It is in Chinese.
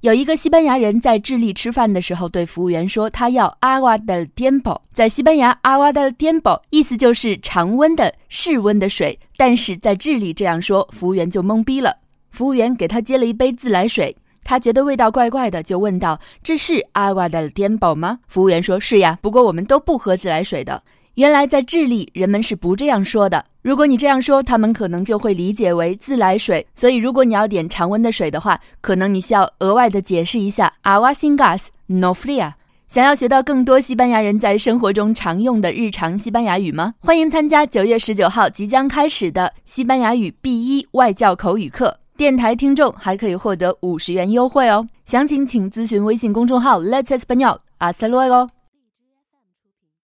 有一个西班牙人在智利吃饭的时候，对服务员说他要 agua del tiempo。在西班牙，agua del tiempo 意思就是常温的、室温的水。但是在智利这样说，服务员就懵逼了。服务员给他接了一杯自来水，他觉得味道怪怪的，就问道：“这是 agua del tiempo 吗？”服务员说：“是呀，不过我们都不喝自来水的。”原来在智利，人们是不这样说的。如果你这样说，他们可能就会理解为自来水。所以，如果你要点常温的水的话，可能你需要额外的解释一下 agua sin gas no fría。想要学到更多西班牙人在生活中常用的日常西班牙语吗？欢迎参加九月十九号即将开始的西班牙语 B 一外教口语课。电台听众还可以获得五十元优惠哦。详情请咨询微信公众号 Let's Español。Hasta luego。